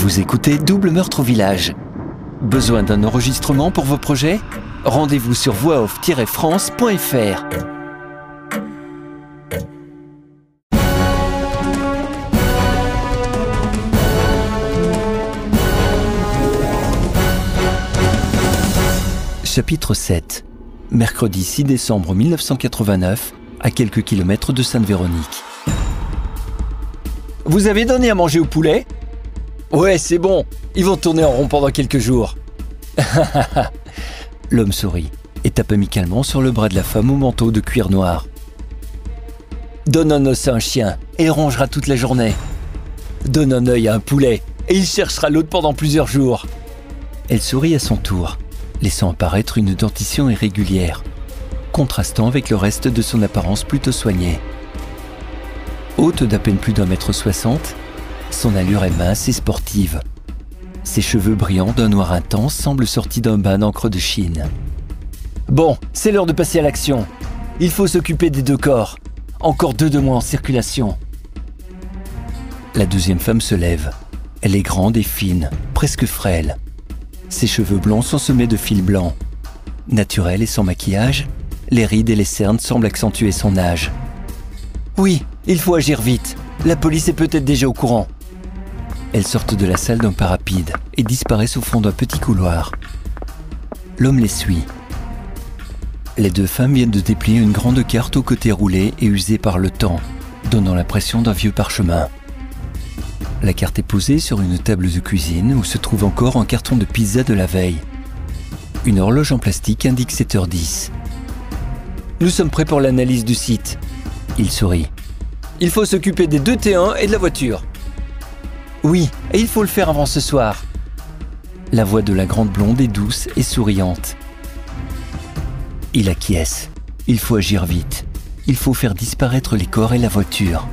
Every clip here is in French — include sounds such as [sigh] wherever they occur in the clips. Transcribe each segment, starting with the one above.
Vous écoutez Double Meurtre au Village. Besoin d'un enregistrement pour vos projets? Rendez-vous sur voixoff-france.fr. Chapitre 7 Mercredi 6 décembre 1989, à quelques kilomètres de Sainte-Véronique. Vous avez donné à manger au poulet? Ouais, c'est bon. Ils vont tourner en rond pendant quelques jours. [laughs] L'homme sourit et tape amicalement sur le bras de la femme au manteau de cuir noir. Donne un os à un chien et il rongera toute la journée. Donne un œil à un poulet et il cherchera l'autre pendant plusieurs jours. Elle sourit à son tour laissant apparaître une dentition irrégulière, contrastant avec le reste de son apparence plutôt soignée. Haute d'à peine plus d'un mètre soixante, son allure est mince et sportive. Ses cheveux brillants d'un noir intense semblent sortis d'un bain d'encre de Chine. Bon, c'est l'heure de passer à l'action. Il faut s'occuper des deux corps. Encore deux de moins en circulation. La deuxième femme se lève. Elle est grande et fine, presque frêle. Ses cheveux blonds sont semés de fils blancs. Naturelle et sans maquillage, les rides et les cernes semblent accentuer son âge. Oui, il faut agir vite. La police est peut-être déjà au courant. Elles sortent de la salle d'un pas rapide et disparaissent au fond d'un petit couloir. L'homme les suit. Les deux femmes viennent de déplier une grande carte au côté roulé et usée par le temps, donnant l'impression d'un vieux parchemin. La carte est posée sur une table de cuisine où se trouve encore un carton de pizza de la veille. Une horloge en plastique indique 7h10. Nous sommes prêts pour l'analyse du site. Il sourit. Il faut s'occuper des deux T1 et de la voiture. Oui, et il faut le faire avant ce soir. La voix de la grande blonde est douce et souriante. Il acquiesce. Il faut agir vite. Il faut faire disparaître les corps et la voiture.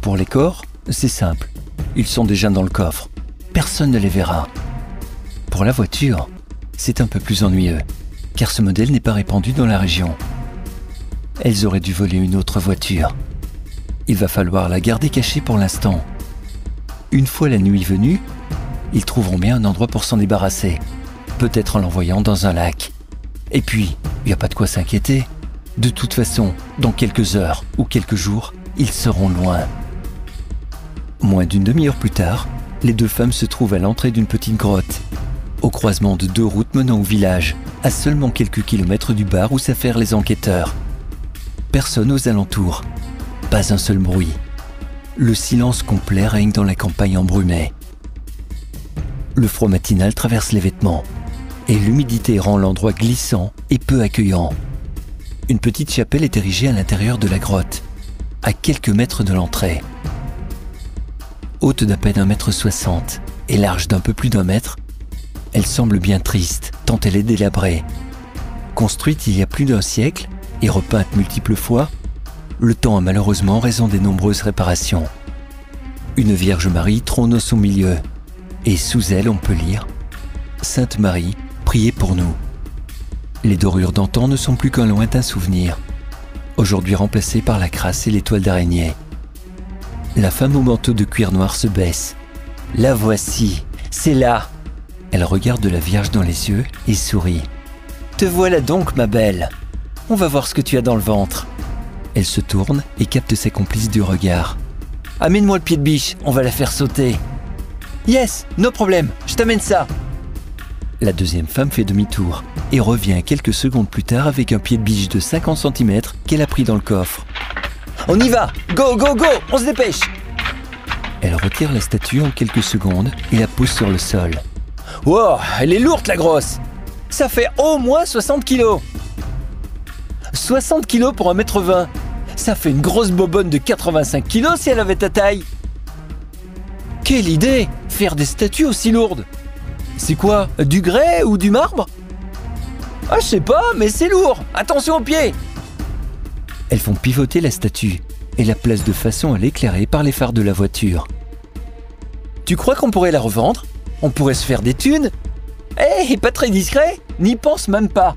Pour les corps, c'est simple. Ils sont déjà dans le coffre. Personne ne les verra. Pour la voiture, c'est un peu plus ennuyeux, car ce modèle n'est pas répandu dans la région. Elles auraient dû voler une autre voiture. Il va falloir la garder cachée pour l'instant. Une fois la nuit venue, ils trouveront bien un endroit pour s'en débarrasser, peut-être en l'envoyant dans un lac. Et puis, il n'y a pas de quoi s'inquiéter. De toute façon, dans quelques heures ou quelques jours, ils seront loin. Moins d'une demi-heure plus tard, les deux femmes se trouvent à l'entrée d'une petite grotte, au croisement de deux routes menant au village, à seulement quelques kilomètres du bar où s'affairent les enquêteurs. Personne aux alentours, pas un seul bruit. Le silence complet règne dans la campagne embrumée. Le froid matinal traverse les vêtements et l'humidité rend l'endroit glissant et peu accueillant. Une petite chapelle est érigée à l'intérieur de la grotte, à quelques mètres de l'entrée. Haute d'à peine un mètre soixante et large d'un peu plus d'un mètre, elle semble bien triste tant elle est délabrée. Construite il y a plus d'un siècle et repeinte multiples fois, le temps a malheureusement raison des nombreuses réparations. Une Vierge Marie trône au son milieu, et sous elle on peut lire Sainte Marie, priez pour nous. Les dorures d'antan ne sont plus qu'un lointain souvenir, aujourd'hui remplacées par la crasse et l'étoile d'araignée. La femme au manteau de cuir noir se baisse. La voici, c'est là. Elle regarde la Vierge dans les yeux et sourit. Te voilà donc, ma belle. On va voir ce que tu as dans le ventre. Elle se tourne et capte ses complices du regard. Amène-moi le pied de biche, on va la faire sauter. Yes, no problème, je t'amène ça. La deuxième femme fait demi-tour et revient quelques secondes plus tard avec un pied de biche de 50 cm qu'elle a pris dans le coffre. On y va Go, go, go On se dépêche Elle retire la statue en quelques secondes et la pousse sur le sol. Wow, elle est lourde la grosse Ça fait au moins 60 kilos 60 kilos pour 1m20 Ça fait une grosse bobonne de 85 kilos si elle avait ta taille. Quelle idée Faire des statues aussi lourdes. C'est quoi Du grès ou du marbre? Ah je sais pas, mais c'est lourd. Attention aux pieds. Elles font pivoter la statue et la placent de façon à l'éclairer par les phares de la voiture. Tu crois qu'on pourrait la revendre? On pourrait se faire des thunes? Eh, pas très discret N'y pense même pas.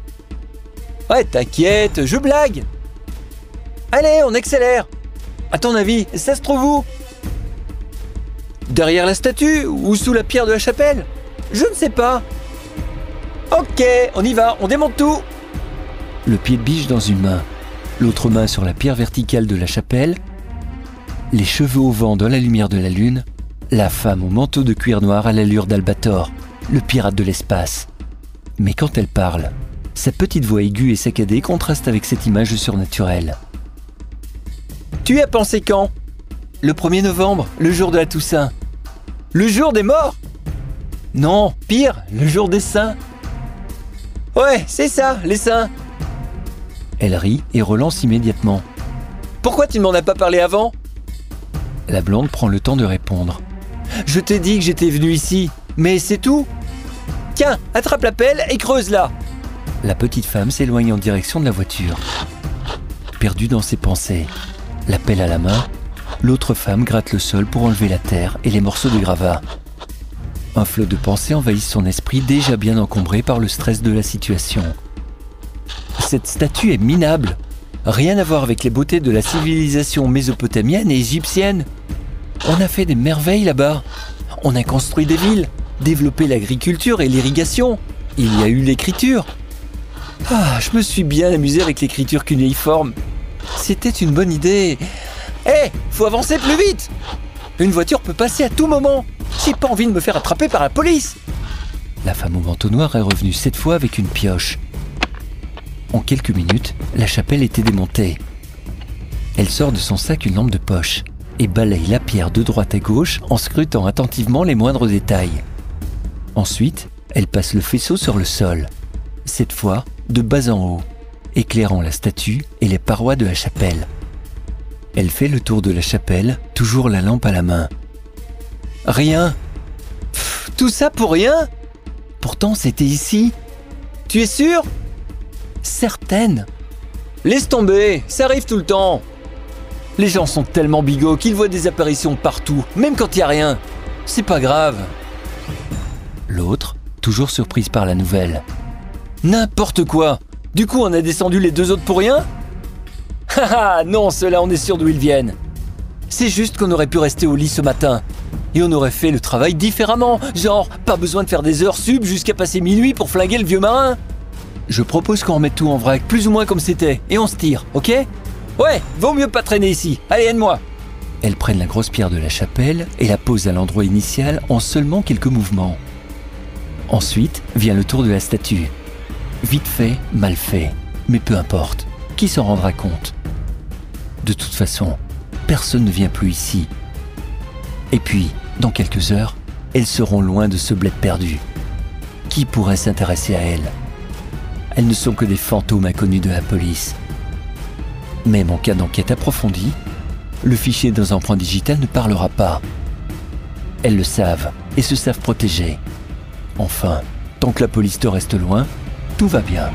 Ouais, t'inquiète, je blague Allez, on accélère À ton avis, ça se trouve où? Derrière la statue ou sous la pierre de la chapelle? Je ne sais pas. Ok, on y va, on démonte tout. Le pied de biche dans une main, l'autre main sur la pierre verticale de la chapelle, les cheveux au vent dans la lumière de la lune, la femme au manteau de cuir noir à l'allure d'Albator, le pirate de l'espace. Mais quand elle parle, sa petite voix aiguë et saccadée contraste avec cette image surnaturelle. Tu as pensé quand? Le 1er novembre, le jour de la Toussaint. Le jour des morts? Non, pire, le jour des saints. Ouais, c'est ça, les saints. Elle rit et relance immédiatement. Pourquoi tu ne m'en as pas parlé avant? La blonde prend le temps de répondre. Je t'ai dit que j'étais venu ici, mais c'est tout. Tiens, attrape la pelle et creuse-la. La petite femme s'éloigne en direction de la voiture. Perdue dans ses pensées, la pelle à la main, l'autre femme gratte le sol pour enlever la terre et les morceaux de gravat. Un flot de pensées envahit son esprit déjà bien encombré par le stress de la situation. Cette statue est minable. Rien à voir avec les beautés de la civilisation mésopotamienne et égyptienne. On a fait des merveilles là-bas. On a construit des villes, développé l'agriculture et l'irrigation. Il y a eu l'écriture. Ah, je me suis bien amusé avec l'écriture cunéiforme. C'était une bonne idée. Hé, faut avancer plus vite Une voiture peut passer à tout moment. J'ai pas envie de me faire attraper par la police. La femme au manteau noir est revenue cette fois avec une pioche. En quelques minutes, la chapelle était démontée. Elle sort de son sac une lampe de poche et balaye la pierre de droite à gauche en scrutant attentivement les moindres détails. Ensuite, elle passe le faisceau sur le sol, cette fois de bas en haut, éclairant la statue et les parois de la chapelle. Elle fait le tour de la chapelle, toujours la lampe à la main. Rien. tout ça pour rien Pourtant, c'était ici. Tu es sûr? Certaine. Laisse tomber, ça arrive tout le temps. Les gens sont tellement bigots qu'ils voient des apparitions partout, même quand il n'y a rien. C'est pas grave. L'autre, toujours surprise par la nouvelle. N'importe quoi Du coup, on a descendu les deux autres pour rien Haha, [laughs] non, ceux-là, on est sûr d'où ils viennent. C'est juste qu'on aurait pu rester au lit ce matin. Et on aurait fait le travail différemment. Genre, pas besoin de faire des heures sub jusqu'à passer minuit pour flinguer le vieux marin. Je propose qu'on remette tout en vrac, plus ou moins comme c'était, et on se tire, ok? Ouais, vaut mieux pas traîner ici. Allez, aide-moi. Elles prennent la grosse pierre de la chapelle et la posent à l'endroit initial en seulement quelques mouvements. Ensuite vient le tour de la statue. Vite fait, mal fait, mais peu importe, qui s'en rendra compte? De toute façon, personne ne vient plus ici. Et puis, dans quelques heures, elles seront loin de ce bled perdu. Qui pourrait s'intéresser à elles? Elles ne sont que des fantômes inconnus de la police. Même en cas d'enquête approfondie, le fichier dans un point digital ne parlera pas. Elles le savent et se savent protéger. Enfin, tant que la police te reste loin, tout va bien.